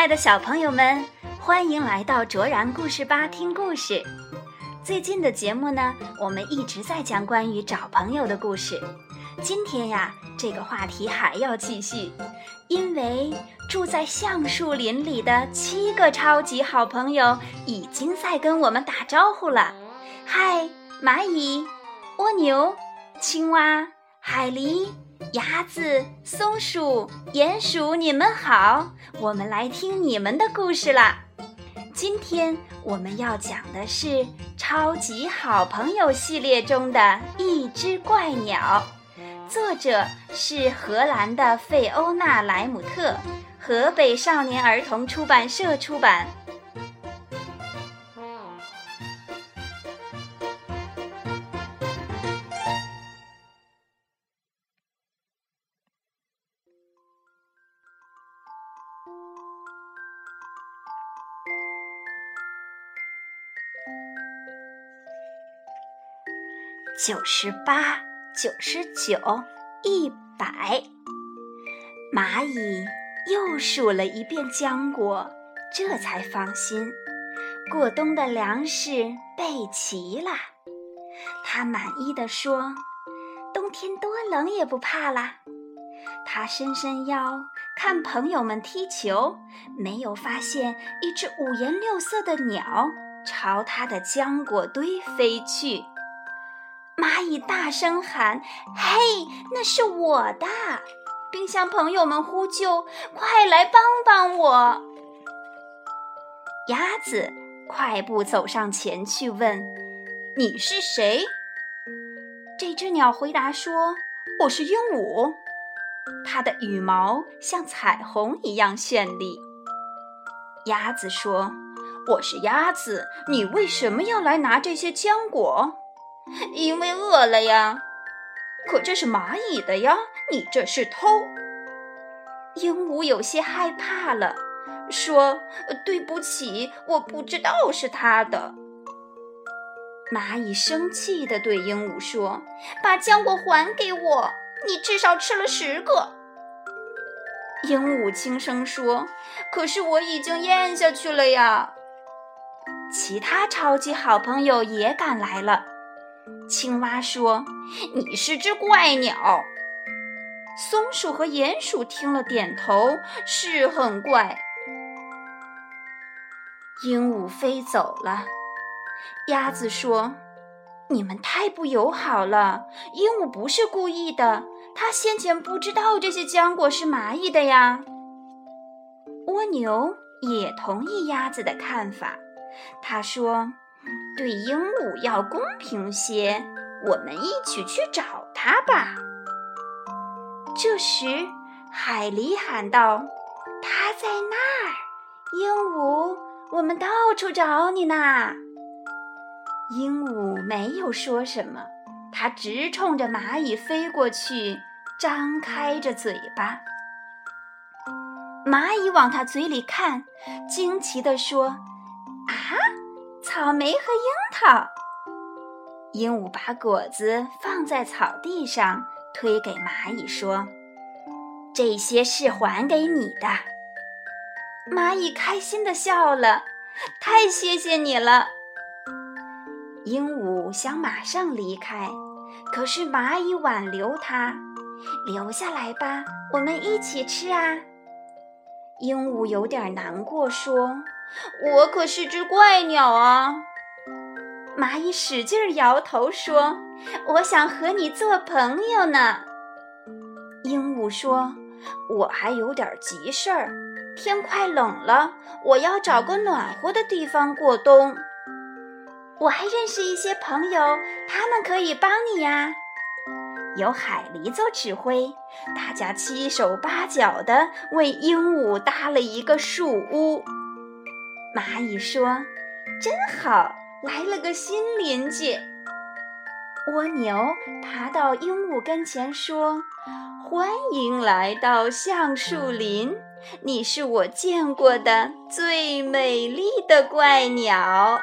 亲爱的小朋友们，欢迎来到卓然故事吧听故事。最近的节目呢，我们一直在讲关于找朋友的故事。今天呀，这个话题还要继续，因为住在橡树林里的七个超级好朋友已经在跟我们打招呼了。嗨，蚂蚁、蜗牛、青蛙、海狸。鸭子、松鼠、鼹鼠，你们好！我们来听你们的故事啦。今天我们要讲的是《超级好朋友》系列中的一只怪鸟，作者是荷兰的费欧娜·莱姆特，河北少年儿童出版社出版。九十八，九十九，一百。蚂蚁又数了一遍浆果，这才放心。过冬的粮食备齐了，它满意的说：“冬天多冷也不怕啦。”它伸伸腰，看朋友们踢球，没有发现一只五颜六色的鸟朝它的浆果堆飞去。蚂蚁大声喊：“嘿，那是我的！”并向朋友们呼救：“快来帮帮我！”鸭子快步走上前去问：“你是谁？”这只鸟回答说：“我是鹦鹉，它的羽毛像彩虹一样绚丽。”鸭子说：“我是鸭子，你为什么要来拿这些浆果？”因为饿了呀，可这是蚂蚁的呀，你这是偷。鹦鹉有些害怕了，说：“对不起，我不知道是他的。”蚂蚁生气地对鹦鹉说：“把浆果还给我，你至少吃了十个。”鹦鹉轻声说：“可是我已经咽下去了呀。”其他超级好朋友也赶来了。青蛙说：“你是只怪鸟。”松鼠和鼹鼠听了点头：“是很怪。”鹦鹉飞走了。鸭子说：“你们太不友好了。鹦鹉不是故意的，它先前不知道这些浆果是蚂蚁的呀。”蜗牛也同意鸭子的看法，他说。对鹦鹉要公平些，我们一起去找它吧。这时，海狸喊道：“它在那儿，鹦鹉，我们到处找你呢。”鹦鹉没有说什么，它直冲着蚂蚁飞过去，张开着嘴巴。蚂蚁往它嘴里看，惊奇地说：“啊！”草莓和樱桃。鹦鹉把果子放在草地上，推给蚂蚁说：“这些是还给你的。”蚂蚁开心地笑了：“太谢谢你了。”鹦鹉想马上离开，可是蚂蚁挽留它：“留下来吧，我们一起吃啊。”鹦鹉有点难过，说。我可是只怪鸟啊！蚂蚁使劲摇头说：“我想和你做朋友呢。”鹦鹉说：“我还有点急事儿，天快冷了，我要找个暖和的地方过冬。我还认识一些朋友，他们可以帮你呀。”有海狸做指挥，大家七手八脚地为鹦鹉搭了一个树屋。蚂蚁说真好来了个新邻居。蜗牛爬到鹦鹉跟前说欢迎来到橡树林你是我见过的最美丽的怪鸟。